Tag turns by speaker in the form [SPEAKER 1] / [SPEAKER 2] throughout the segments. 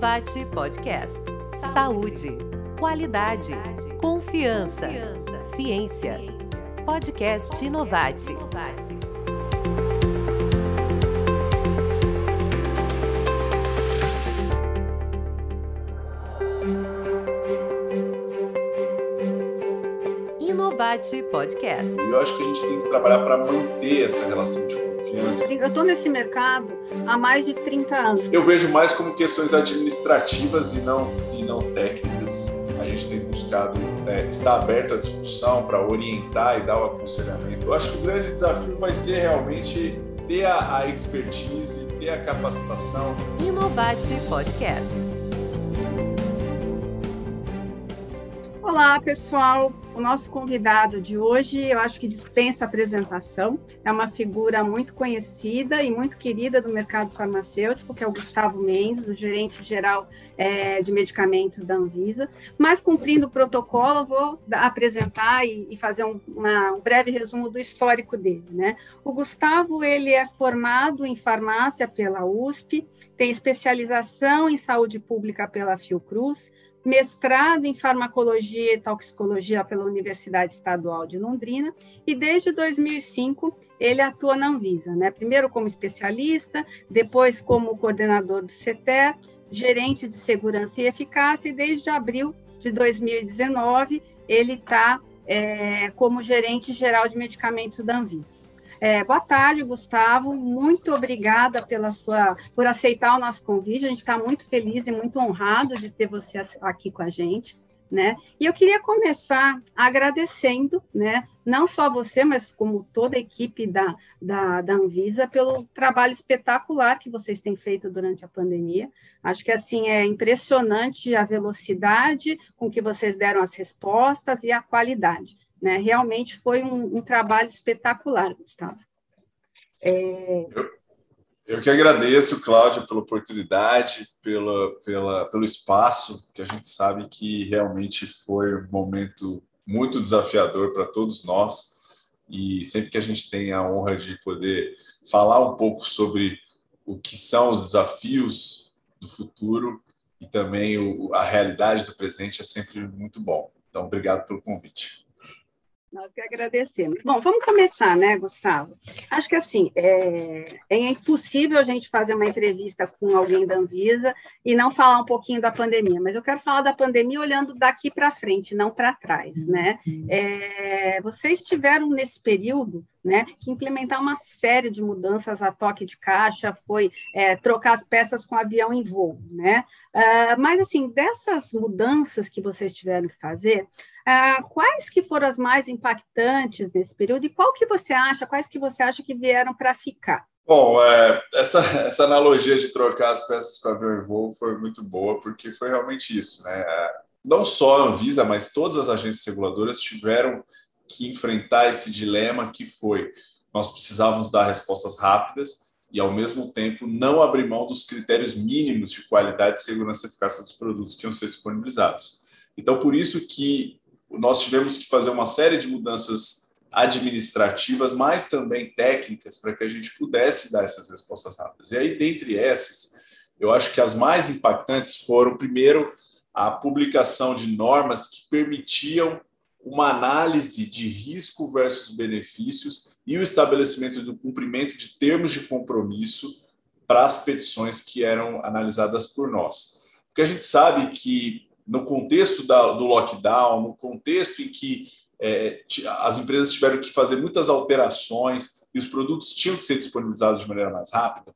[SPEAKER 1] Inovate Podcast. Saúde, qualidade, confiança, ciência. Podcast Inovate. Inovate Podcast.
[SPEAKER 2] Eu acho que a gente tem que trabalhar para manter essa relação de confiança.
[SPEAKER 3] Eu estou nesse mercado há mais de 30 anos.
[SPEAKER 2] Eu vejo mais como questões administrativas e não, e não técnicas. A gente tem buscado é, estar aberto à discussão para orientar e dar o aconselhamento. Eu acho que o grande desafio vai ser realmente ter a, a expertise, ter a capacitação.
[SPEAKER 1] Inovate Podcast.
[SPEAKER 3] Olá, pessoal. O nosso convidado de hoje, eu acho que dispensa apresentação. É uma figura muito conhecida e muito querida do mercado farmacêutico, que é o Gustavo Mendes, o gerente geral é, de medicamentos da Anvisa. Mas, cumprindo o protocolo, eu vou apresentar e, e fazer um, uma, um, breve resumo do histórico dele. Né? O Gustavo ele é formado em farmácia pela USP, tem especialização em saúde pública pela Fiocruz, mestrado em farmacologia e toxicologia pela Universidade Estadual de Londrina e desde 2005 ele atua na Anvisa, né? Primeiro como especialista, depois como coordenador do CETER, gerente de segurança e eficácia e desde abril de 2019 ele está é, como gerente geral de medicamentos da Anvisa. É, boa tarde, Gustavo. Muito obrigada pela sua, por aceitar o nosso convite. A gente está muito feliz e muito honrado de ter você aqui com a gente. Né? E eu queria começar agradecendo, né, não só você, mas como toda a equipe da, da, da Anvisa, pelo trabalho espetacular que vocês têm feito durante a pandemia. Acho que assim é impressionante a velocidade com que vocês deram as respostas e a qualidade. Né? Realmente foi um, um trabalho espetacular, Gustavo.
[SPEAKER 2] É... Eu, eu, que agradeço, Cláudia, pela oportunidade, pela, pela, pelo espaço, que a gente sabe que realmente foi um momento muito desafiador para todos nós. E sempre que a gente tem a honra de poder falar um pouco sobre o que são os desafios do futuro e também o, a realidade do presente, é sempre muito bom. Então, obrigado pelo convite.
[SPEAKER 3] Nós que agradecemos. Bom, vamos começar, né, Gustavo? Acho que assim, é, é, impossível a gente fazer uma entrevista com alguém da Anvisa e não falar um pouquinho da pandemia, mas eu quero falar da pandemia olhando daqui para frente, não para trás, né? É, vocês tiveram nesse período né, que implementar uma série de mudanças a toque de caixa, foi é, trocar as peças com avião em voo, né? Uh, mas assim, dessas mudanças que vocês tiveram que fazer, uh, quais que foram as mais impactantes nesse período e qual que você acha, quais que você acha que vieram para ficar?
[SPEAKER 2] Bom, é, essa, essa analogia de trocar as peças com avião em voo foi muito boa, porque foi realmente isso, né? Não só a Anvisa, mas todas as agências reguladoras tiveram que enfrentar esse dilema que foi nós precisávamos dar respostas rápidas e, ao mesmo tempo, não abrir mão dos critérios mínimos de qualidade, segurança e eficácia dos produtos que iam ser disponibilizados. Então, por isso que nós tivemos que fazer uma série de mudanças administrativas, mas também técnicas, para que a gente pudesse dar essas respostas rápidas. E aí, dentre essas, eu acho que as mais impactantes foram, primeiro, a publicação de normas que permitiam uma análise de risco versus benefícios e o estabelecimento do cumprimento de termos de compromisso para as petições que eram analisadas por nós. Porque a gente sabe que, no contexto da, do lockdown, no contexto em que é, as empresas tiveram que fazer muitas alterações e os produtos tinham que ser disponibilizados de maneira mais rápida,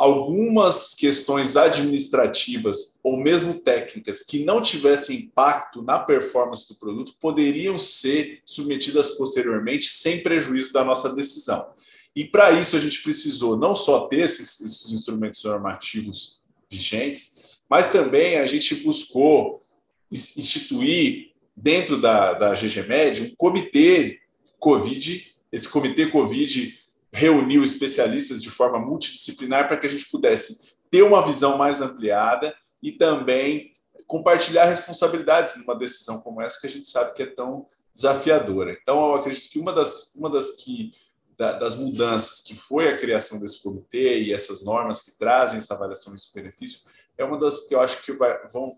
[SPEAKER 2] algumas questões administrativas ou mesmo técnicas que não tivessem impacto na performance do produto poderiam ser submetidas posteriormente sem prejuízo da nossa decisão. E para isso a gente precisou não só ter esses, esses instrumentos normativos vigentes, mas também a gente buscou instituir dentro da, da GGMed um comitê COVID. Esse comitê COVID reuniu especialistas de forma multidisciplinar para que a gente pudesse ter uma visão mais ampliada e também compartilhar responsabilidades numa decisão como essa que a gente sabe que é tão desafiadora. Então, eu acredito que uma das, uma das, que, da, das mudanças que foi a criação desse comitê e essas normas que trazem essa avaliação de benefício é uma das que eu acho que vai, vão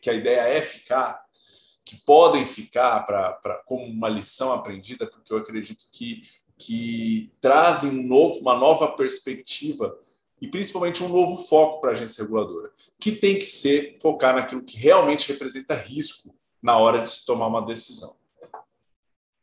[SPEAKER 2] que a ideia é ficar, que podem ficar para como uma lição aprendida, porque eu acredito que que trazem um novo, uma nova perspectiva e principalmente um novo foco para a agência reguladora, que tem que ser focar naquilo que realmente representa risco na hora de se tomar uma decisão.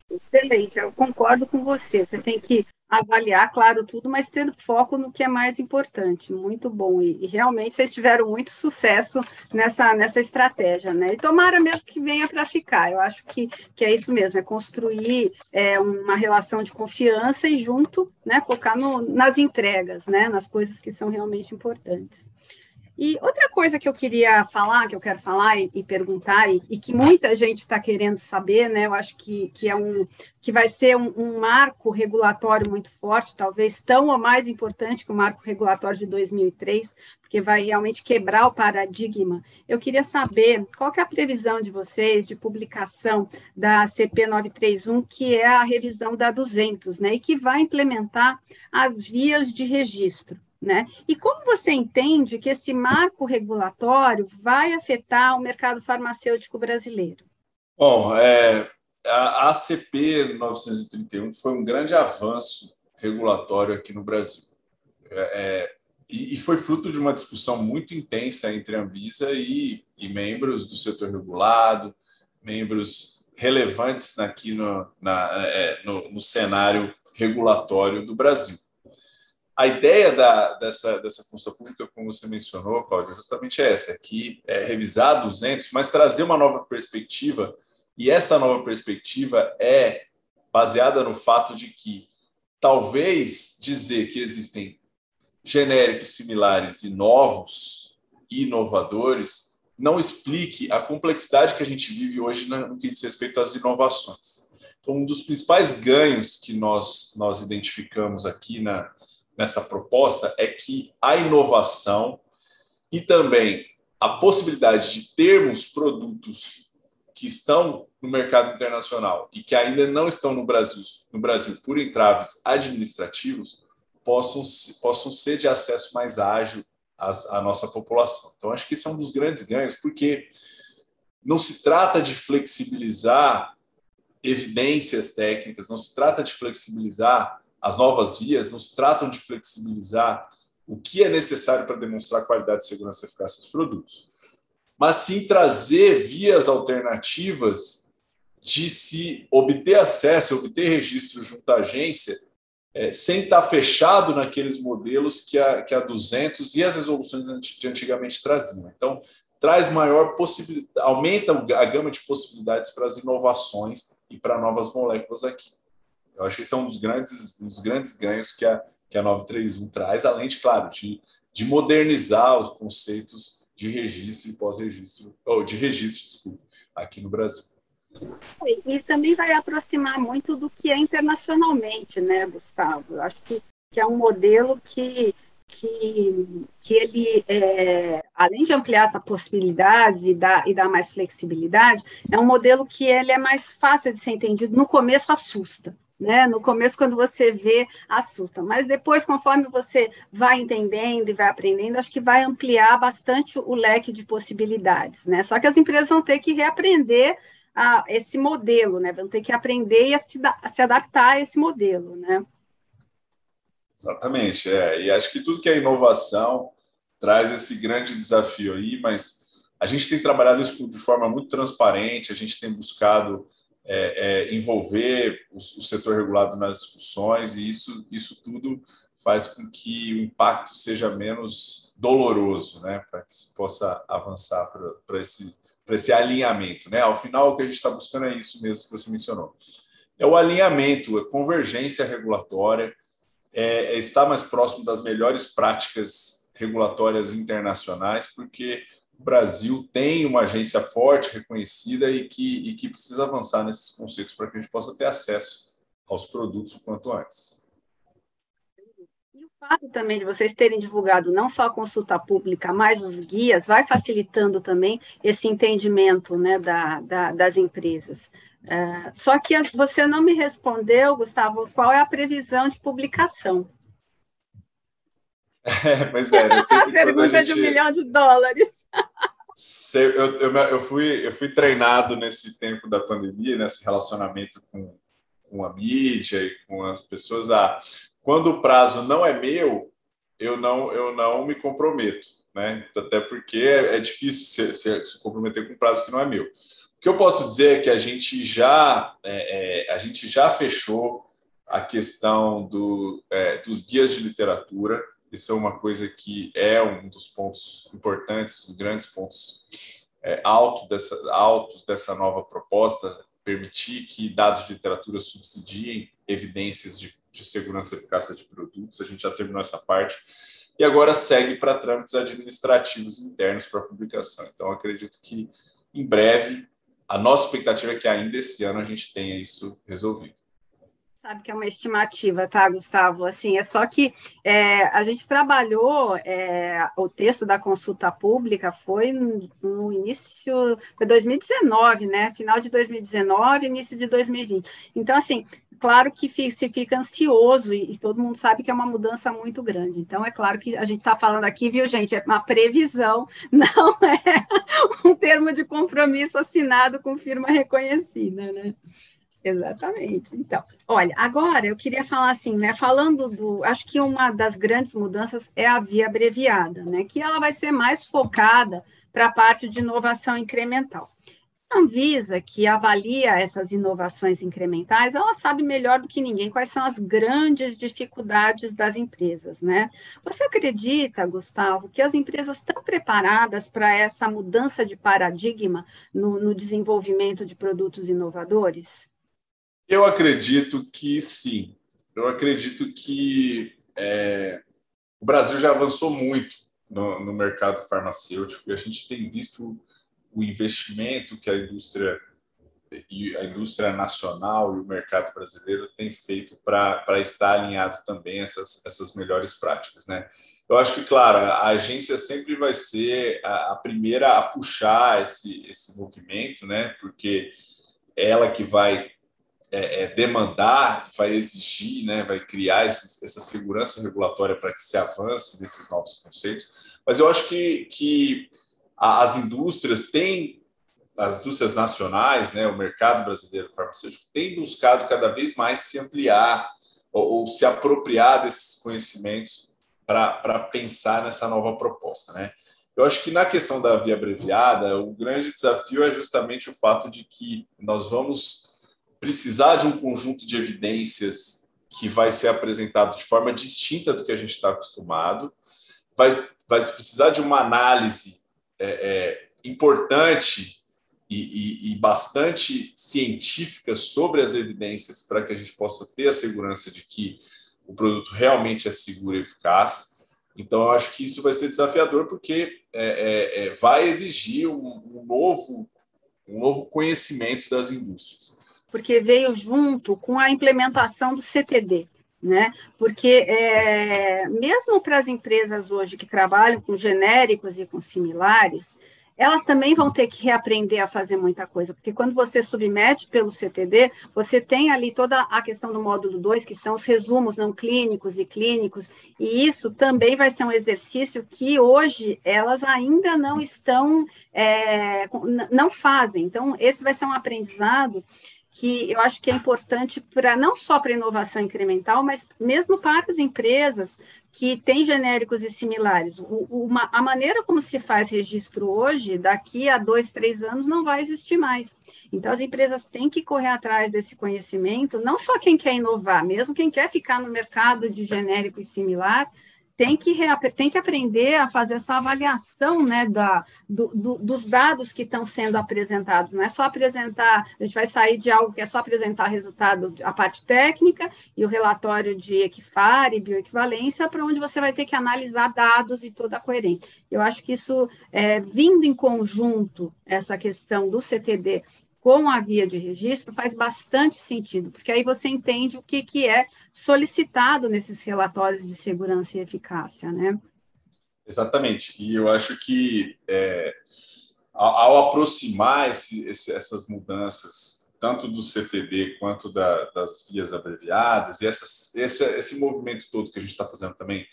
[SPEAKER 3] Excelente, eu concordo com você. Você tem que avaliar, claro, tudo, mas tendo foco no que é mais importante. Muito bom. E, e, realmente vocês tiveram muito sucesso nessa, nessa estratégia, né? E tomara mesmo que venha para ficar. Eu acho que, que é isso mesmo, é construir é, uma relação de confiança e junto, né, focar no, nas entregas, né? Nas coisas que são realmente importantes. E outra coisa que eu queria falar, que eu quero falar e, e perguntar, e, e, que muita gente está querendo saber, né? Eu acho que, que, é um, que vai ser um, um, marco regulatório muito forte, talvez tão ou mais importante que o marco regulatório de 2003, porque vai realmente quebrar o paradigma. Eu queria saber qual que é a previsão de vocês de publicação da CP 931, que é a revisão da 200, né? E que vai implementar as vias de registro. Né? E como você entende que esse marco regulatório vai afetar o mercado farmacêutico brasileiro?
[SPEAKER 2] Bom, é, a ACP 931 foi um grande avanço regulatório aqui no Brasil. É, é, e, e, foi fruto de uma discussão muito intensa entre a Anvisa e, e membros do setor regulado, membros relevantes aqui no, na, é, no, no cenário regulatório do Brasil. A ideia da, dessa, dessa consulta pública, como você mencionou, Cláudio, é justamente essa, que é revisar 200, mas trazer uma nova perspectiva, e essa nova perspectiva é baseada no fato de que talvez dizer que existem genéricos similares e novos e inovadores não explique a complexidade que a gente vive hoje no que diz respeito às inovações. Então, um dos principais ganhos que nós, nós identificamos aqui na, nessa proposta é que a inovação e também a possibilidade de termos produtos que estão no mercado internacional e que ainda não estão no Brasil, no Brasil por entraves administrativos, possam, possam ser de acesso mais ágil à, à nossa população. Então, acho que esse é um dos grandes ganhos, porque não se trata de flexibilizar evidências técnicas, não se trata de flexibilizar as novas vias não se tratam de flexibilizar o que é necessário para demonstrar qualidade, segurança e eficácia dos produtos, mas sim trazer vias alternativas de se obter acesso, obter registro junto à agência, é, sem estar fechado naqueles modelos que a, que a 200 e as resoluções de antigamente traziam. Então, traz maior possibilidade, aumenta a gama de possibilidades para as inovações e para novas moléculas aqui. Eu acho que esse é um dos grandes, um dos grandes ganhos que a, que a 931 traz, além de, claro, de, de modernizar os conceitos de registro e pós-registro, ou de registro, desculpa, aqui no Brasil.
[SPEAKER 3] E também vai aproximar muito do que é internacionalmente, né, Gustavo? Eu acho que, que é um modelo que, que, que ele, é, além de ampliar essa possibilidade e dar, e dar mais flexibilidade, é um modelo que ele é mais fácil de ser entendido. No começo assusta, né? No começo, quando você vê, assusta. Mas depois, conforme você vai entendendo e vai aprendendo, acho que vai ampliar bastante o leque de possibilidades. Né? Só que as empresas vão ter que reaprender a esse modelo, né? Vão ter que aprender e a se, a se adaptar a esse modelo, né?
[SPEAKER 2] Exatamente, é. E acho que tudo que é inovação traz esse grande desafio aí, mas a gente tem trabalhado isso de forma muito transparente, a gente tem buscado é, é, envolver o, o, setor regulado nas discussões e isso, isso tudo faz com que o impacto seja menos doloroso, né, para que se possa avançar para esse, esse alinhamento. Né? Ao final, o que a gente está buscando é isso mesmo que você mencionou. É o alinhamento, a convergência regulatória, é, é estar mais próximo das melhores práticas regulatórias internacionais, porque o Brasil tem uma agência forte, reconhecida e que, e que precisa avançar nesses conceitos para que a gente possa ter acesso aos produtos o quanto antes.
[SPEAKER 3] E o fato também de vocês terem divulgado não só a consulta pública, mas os guias, vai facilitando também esse entendimento né, da, da, das empresas. É, só que você não me respondeu, Gustavo, qual é a previsão de publicação?
[SPEAKER 2] É, mas é, eu sempre
[SPEAKER 3] Pergunta gente... de um milhão de dólares.
[SPEAKER 2] Eu, eu, eu, fui, eu fui treinado nesse tempo da pandemia, nesse relacionamento com, com a mídia e com as pessoas. A, quando o prazo não é meu, eu não, eu não me comprometo, né? Até porque é, é difícil se, se, se, comprometer com um prazo que não é meu. O que eu posso dizer é que a gente já, é, é, a gente já fechou a questão do, é, dos guias de literatura. Isso é uma coisa que é um dos pontos importantes, dos grandes pontos é, altos, dessa, altos dessa nova proposta, permitir que dados de literatura subsidiem evidências de de segurança e eficácia de produtos, a gente já terminou essa parte, e agora segue para trâmites administrativos internos para publicação. Então, acredito que em breve, a nossa expectativa é que ainda esse ano a gente tenha isso resolvido.
[SPEAKER 3] Sabe que é uma estimativa, tá, Gustavo? Assim, é só que é, a gente trabalhou é, o texto da consulta pública foi no, início de 2019, né? Final de 2019, início de 2020. Então, assim, claro que se fica ansioso e, todo mundo sabe que é uma mudança muito grande. Então, é claro que a gente está falando aqui, viu, gente? É uma previsão, não é um termo de compromisso assinado com firma reconhecida, né? Exatamente. Então, olha, agora eu queria falar assim, né? Falando do. Acho que uma das grandes mudanças é a via abreviada, né? Que ela vai ser mais focada para a parte de inovação incremental. A Anvisa, que avalia essas inovações incrementais, ela sabe melhor do que ninguém quais são as grandes dificuldades das empresas, né? Você acredita, Gustavo, que as empresas estão preparadas para essa mudança de paradigma no, no desenvolvimento de produtos inovadores?
[SPEAKER 2] Eu acredito que sim. Eu acredito que é, o Brasil já avançou muito no, no mercado farmacêutico e a gente tem visto o investimento que a indústria e a indústria nacional e o mercado brasileiro tem feito para estar alinhado também essas, essas melhores práticas, né? Eu acho que, claro, a agência sempre vai ser a, a primeira a puxar esse, esse movimento, né? Porque é ela que vai é, é, demandar, vai exigir, né? Vai criar essa segurança regulatória para que se avance nesses novos conceitos. Mas eu acho que, que as indústrias têm, as indústrias nacionais, né, o mercado brasileiro farmacêutico tem buscado cada vez mais se ampliar ou, ou se apropriar desses conhecimentos para pensar nessa nova proposta, né? Eu acho que na questão da via abreviada, o grande desafio é justamente o fato de que nós vamos precisar de um conjunto de evidências que vai ser apresentado de forma distinta do que a gente está acostumado, vai, vai precisar de uma análise é, é, importante e, e, e, bastante científica sobre as evidências para que a gente possa ter a segurança de que o produto realmente é seguro e eficaz. Então, eu acho que isso vai ser desafiador porque é, é, é vai exigir um, um, novo, um novo conhecimento das indústrias.
[SPEAKER 3] Porque veio junto com a implementação do CTD, né? Porque é, mesmo para as empresas hoje que trabalham com genéricos e com similares, elas também vão ter que reaprender a fazer muita coisa, porque quando você submete pelo CTD, você tem ali toda a questão do módulo 2, que são os resumos não clínicos e clínicos, e isso também vai ser um exercício que hoje elas ainda não estão, é, não fazem. Então, esse vai ser um aprendizado que eu acho que é importante para não só para inovação incremental, mas mesmo para as empresas que têm genéricos e similares. O, uma, a maneira como se faz registro hoje, daqui a dois, três anos, não vai existir mais. Então, as empresas têm que correr atrás desse conhecimento, não só quem quer inovar, mesmo quem quer ficar no mercado de genérico e similar, tem que, tem que aprender a fazer essa avaliação né, da, do, do, dos dados que estão sendo apresentados. Não é só apresentar, a gente vai sair de algo que é só apresentar resultado, a parte técnica e o relatório de equifar e bioequivalência, para onde você vai ter que analisar dados e toda a coerência. Eu acho que isso, é, vindo em conjunto, essa questão do CTD com a via de registro faz bastante sentido, porque aí você entende o que, que é solicitado nesses relatórios de segurança e eficácia, né?
[SPEAKER 2] Exatamente. E eu acho que é, ao, aproximar esse, esse, essas mudanças tanto do CTD quanto da, das vias abreviadas, e essas, esse, esse movimento todo que a gente está fazendo também,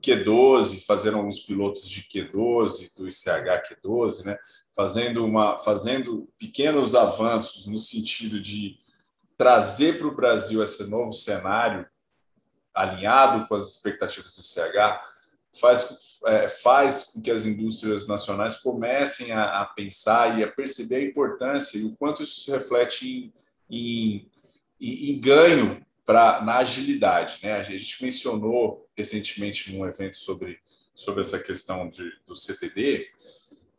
[SPEAKER 2] Q12, fazendo alguns pilotos de Q12, do ICH Q12, né? fazendo, uma, fazendo pequenos avanços no sentido de trazer para o Brasil esse novo cenário alinhado com as expectativas do ICH, faz, é, faz com que as indústrias nacionais comecem a, a, pensar e a perceber a importância e o quanto isso se reflete em, em, em ganho pra, na agilidade. Né? A gente mencionou recentemente num evento sobre, sobre essa questão de, do CTD,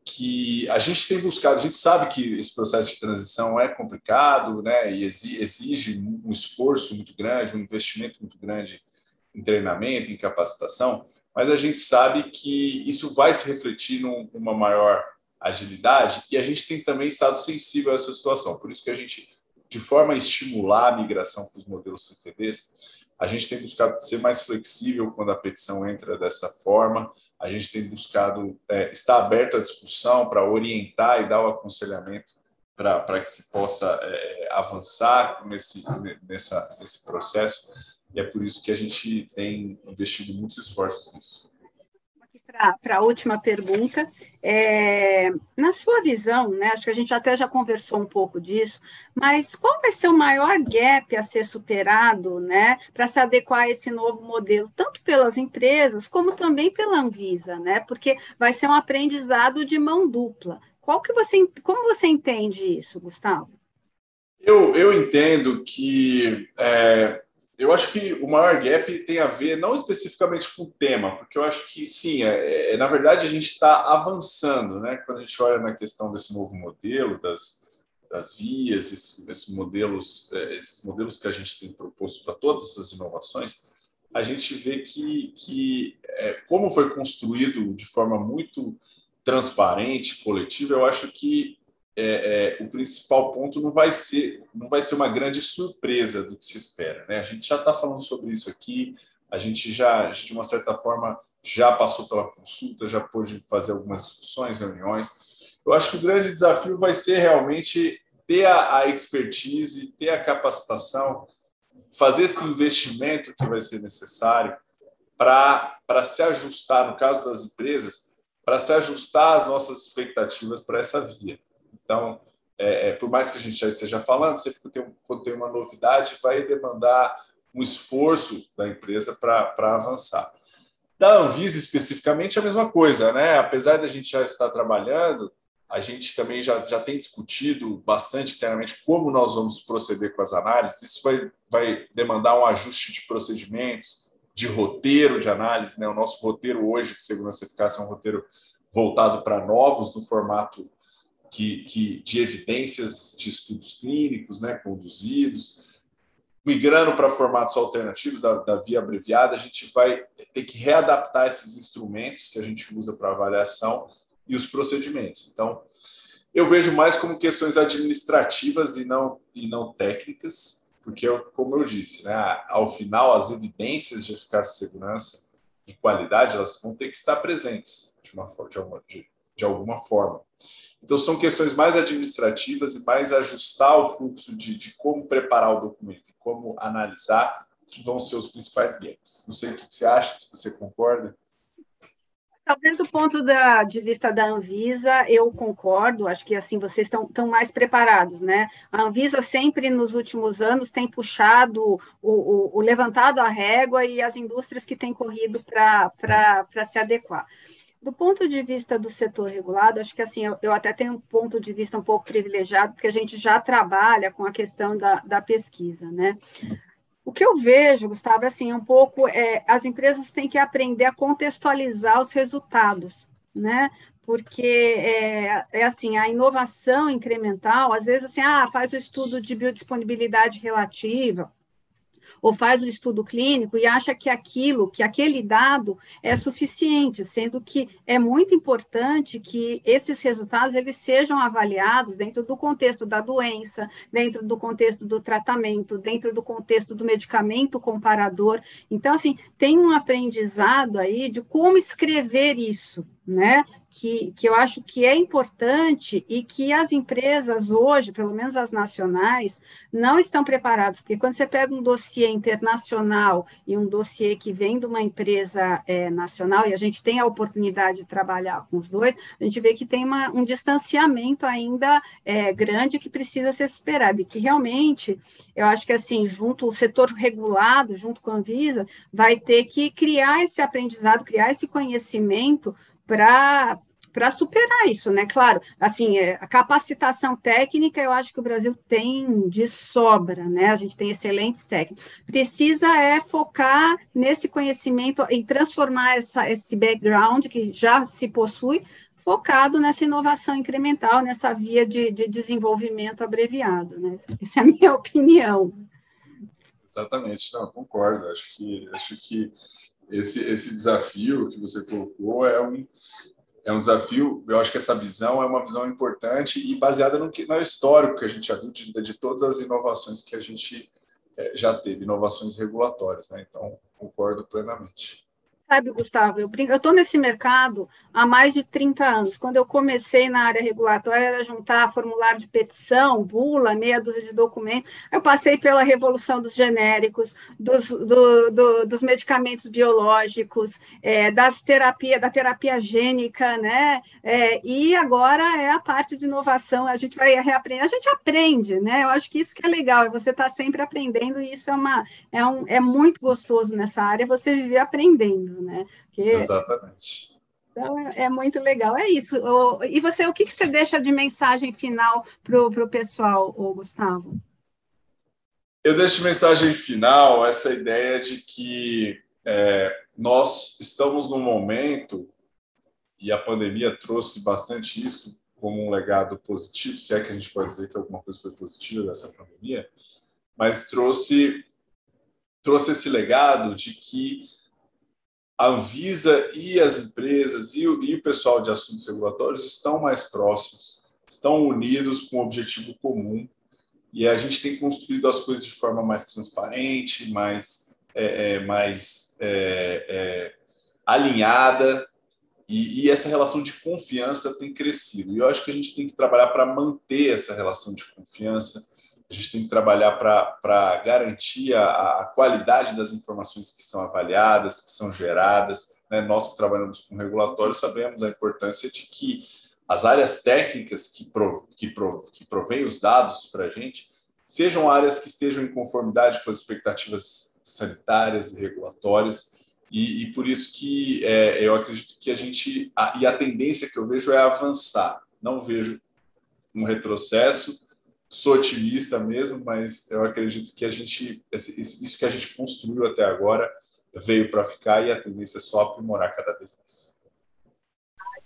[SPEAKER 2] que a gente tem buscado, a gente sabe que esse processo de transição é complicado, né, e exige um esforço muito grande, um investimento muito grande em treinamento, em capacitação, mas a gente sabe que isso vai se refletir numa maior agilidade e a gente tem também estado sensível a essa situação. Por isso que a gente, de forma a estimular a migração para os modelos CTDs, a gente tem buscado ser mais flexível quando a petição entra dessa forma. A gente tem buscado é, estar aberto à discussão para orientar e dar o aconselhamento para que se possa é, avançar nesse, nessa, nesse processo e é por isso que a gente tem investido muitos esforços nisso.
[SPEAKER 3] Para a última pergunta, é, na sua visão, né, acho que a gente até já conversou um pouco disso, mas qual vai ser o maior gap a ser superado né, para se adequar a esse novo modelo, tanto pelas empresas como também pela Anvisa, né, porque vai ser um aprendizado de mão dupla. Qual que você, como você entende isso, Gustavo?
[SPEAKER 2] Eu, eu entendo que é, eu acho que o maior gap tem a ver não especificamente com o tema, porque eu acho que sim, é, é na verdade a gente está avançando, né? Quando a gente olha na questão desse novo modelo das, das vias, esses, esses modelos, é, esses modelos que a gente tem proposto para todas essas inovações, a gente vê que, que é, como foi construído de forma muito transparente, coletiva, eu acho que é, é, o principal ponto não vai ser não vai ser uma grande surpresa do que se espera. Né? A gente já está falando sobre isso aqui, a gente já, de uma certa forma, já passou pela consulta, já pôde fazer algumas discussões, reuniões. Eu acho que o grande desafio vai ser realmente ter a, a expertise, ter a capacitação, fazer esse investimento que vai ser necessário para se ajustar, no caso das empresas, para se ajustar às nossas expectativas para essa via. Então, é, é, por mais que a gente já esteja falando, sempre que tem, quando tem uma novidade, vai demandar um esforço da empresa para avançar. Da Anvisa, especificamente, é a mesma coisa, né? Apesar da gente já estar trabalhando, a gente também já, já tem discutido bastante internamente como nós vamos proceder com as análises. Isso vai, vai demandar um ajuste de procedimentos, de roteiro de análise. Né? O nosso roteiro hoje de segurança e eficácia é um roteiro voltado para novos no formato que, que, de evidências de estudos clínicos né, conduzidos, migrando para formatos alternativos da, da, via abreviada, a gente vai ter que readaptar esses instrumentos que a gente usa para avaliação e os procedimentos. Então, eu vejo mais como questões administrativas e não, e não técnicas, porque, como eu disse, né, ao final, as evidências de eficácia e segurança e qualidade elas vão ter que estar presentes de, uma, de, de, de alguma forma. Então, são questões mais administrativas e mais ajustar o fluxo de, de como preparar o documento e como analisar que vão ser os principais gaps. Não sei o que você acha, se você concorda.
[SPEAKER 3] Talvez do ponto da, de vista da Anvisa, eu concordo, acho que assim vocês estão, mais preparados, né? A Anvisa sempre nos últimos anos tem puxado, o, o, o levantado a régua e as indústrias que têm corrido para se adequar. Do ponto de vista do setor regulado, acho que assim, eu, eu, até tenho um ponto de vista um pouco privilegiado, porque a gente já trabalha com a questão da, da pesquisa, né? O que eu vejo, Gustavo, é assim, um pouco, é, as empresas têm que aprender a contextualizar os resultados, né? Porque é, é assim, a inovação incremental, às vezes assim, ah, faz o estudo de biodisponibilidade relativa, ou faz um estudo clínico e acha que aquilo, que aquele dado é suficiente, sendo que é muito importante que esses resultados eles sejam avaliados dentro do contexto da doença, dentro do contexto do tratamento, dentro do contexto do medicamento comparador. Então, assim, tem um aprendizado aí de como escrever isso, né? que, que eu acho que é importante e que as empresas hoje, pelo menos as nacionais, não estão preparadas, porque quando você pega um dossiê internacional e um dossiê que vem de uma empresa é, nacional, e a gente tem a oportunidade de trabalhar com os dois, a gente vê que tem uma, um distanciamento ainda é, grande que precisa ser superado, e que realmente, eu acho que assim, junto o setor regulado, junto com a Anvisa, vai ter que criar esse aprendizado, criar esse conhecimento para para superar isso, né? Claro, assim, é, a capacitação técnica eu acho que o Brasil tem de sobra, né? A gente tem excelentes técnicos. Precisa é focar nesse conhecimento e transformar essa, esse background que já se possui focado nessa inovação incremental, nessa via de, de desenvolvimento abreviado, né? Essa é a minha opinião.
[SPEAKER 2] Exatamente, não, concordo. Acho que acho que esse, esse desafio que você colocou é um, é um desafio. Eu acho que essa visão é uma visão importante e baseada no, que, no histórico que a gente já viu de, de todas as inovações que a gente é, já teve, inovações regulatórias. Né? Então, concordo plenamente.
[SPEAKER 3] Sabe, Gustavo, eu estou nesse mercado há mais de 30 anos. Quando eu comecei na área regulatória, era juntar formulário de petição, bula, meia dúzia de documentos. Eu passei pela revolução dos genéricos, dos, do, do, dos medicamentos biológicos, é, das terapia, da terapia gênica, né? É, e agora é a parte de inovação. A gente vai reaprender, a gente aprende, né? Eu acho que isso que é legal, você está sempre aprendendo, e isso é, uma, é, um, é muito gostoso nessa área, você viver aprendendo né?
[SPEAKER 2] Porque, Exatamente.
[SPEAKER 3] Então, é, é, muito legal. É isso. E você, o que, que você deixa de mensagem final para o pessoal, Gustavo?
[SPEAKER 2] Eu deixo de mensagem final essa ideia de que é, nós estamos num momento, e a pandemia trouxe bastante isso como um legado positivo, se é que a gente pode dizer que alguma coisa foi positiva dessa pandemia, mas trouxe trouxe esse legado de que a Anvisa e as empresas e o, e o pessoal de assuntos regulatórios estão mais próximos, estão unidos com um objetivo comum e a gente tem construído as coisas de forma mais transparente, mais, é, é, mais é, é alinhada e, e, essa relação de confiança tem crescido. E eu acho que a gente tem que trabalhar para manter essa relação de confiança a gente tem que trabalhar para garantir a, a, qualidade das informações que são avaliadas, que são geradas. Né? Nós que trabalhamos com regulatório sabemos a importância de que as áreas técnicas que, prov, que, que provêm os dados para a gente sejam áreas que estejam em conformidade com as expectativas sanitárias e regulatórias. E, e por isso que é, eu acredito que a gente. A, e a tendência que eu vejo é avançar. Não vejo um retrocesso, sou otimista mesmo, mas eu acredito que a gente isso que a gente construiu até agora veio para ficar e a tendência é só aprimorar cada vez mais.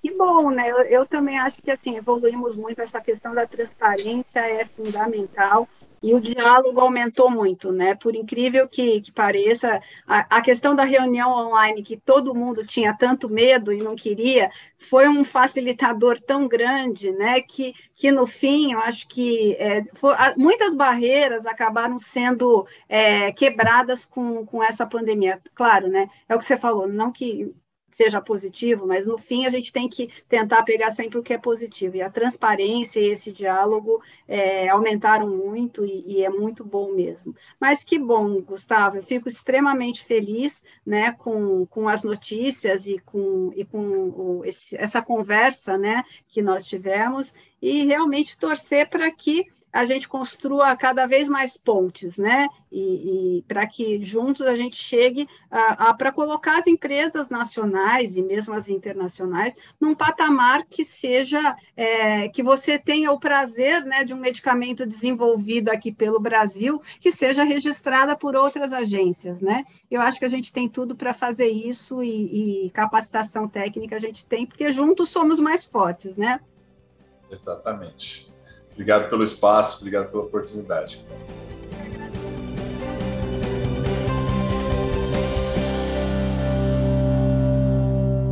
[SPEAKER 3] Que bom, né? Eu, eu também acho que assim evoluímos muito essa questão da transparência é fundamental e o diálogo aumentou muito, né? Por incrível que, que pareça, a, a, questão da reunião online, que todo mundo tinha tanto medo e não queria, foi um facilitador tão grande, né? Que, que no fim, eu acho que é, foi, muitas barreiras acabaram sendo é, quebradas com, com essa pandemia. Claro, né? É o que você falou, não que seja positivo, mas no fim a gente tem que tentar pegar sempre o que é positivo. E a transparência e esse diálogo é, aumentaram muito e, e, é muito bom mesmo. Mas que bom, Gustavo, eu fico extremamente feliz né, com, com as notícias e com, e com o, esse, essa conversa né, que nós tivemos e realmente torcer para que a gente construa cada vez mais pontes, né? E, e para que juntos a gente chegue a, a para colocar as empresas nacionais e mesmo as internacionais num patamar que seja é, que você tenha o prazer, né, de um medicamento desenvolvido aqui pelo Brasil que seja registrada por outras agências, né? Eu acho que a gente tem tudo para fazer isso e, e capacitação técnica a gente tem porque juntos somos mais fortes, né?
[SPEAKER 2] Exatamente. Obrigado pelo espaço, obrigado pela oportunidade.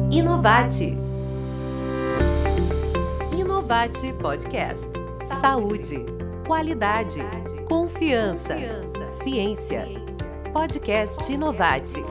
[SPEAKER 1] Inovate. Inovate Podcast. Saúde, qualidade, confiança, ciência. Podcast Inovate.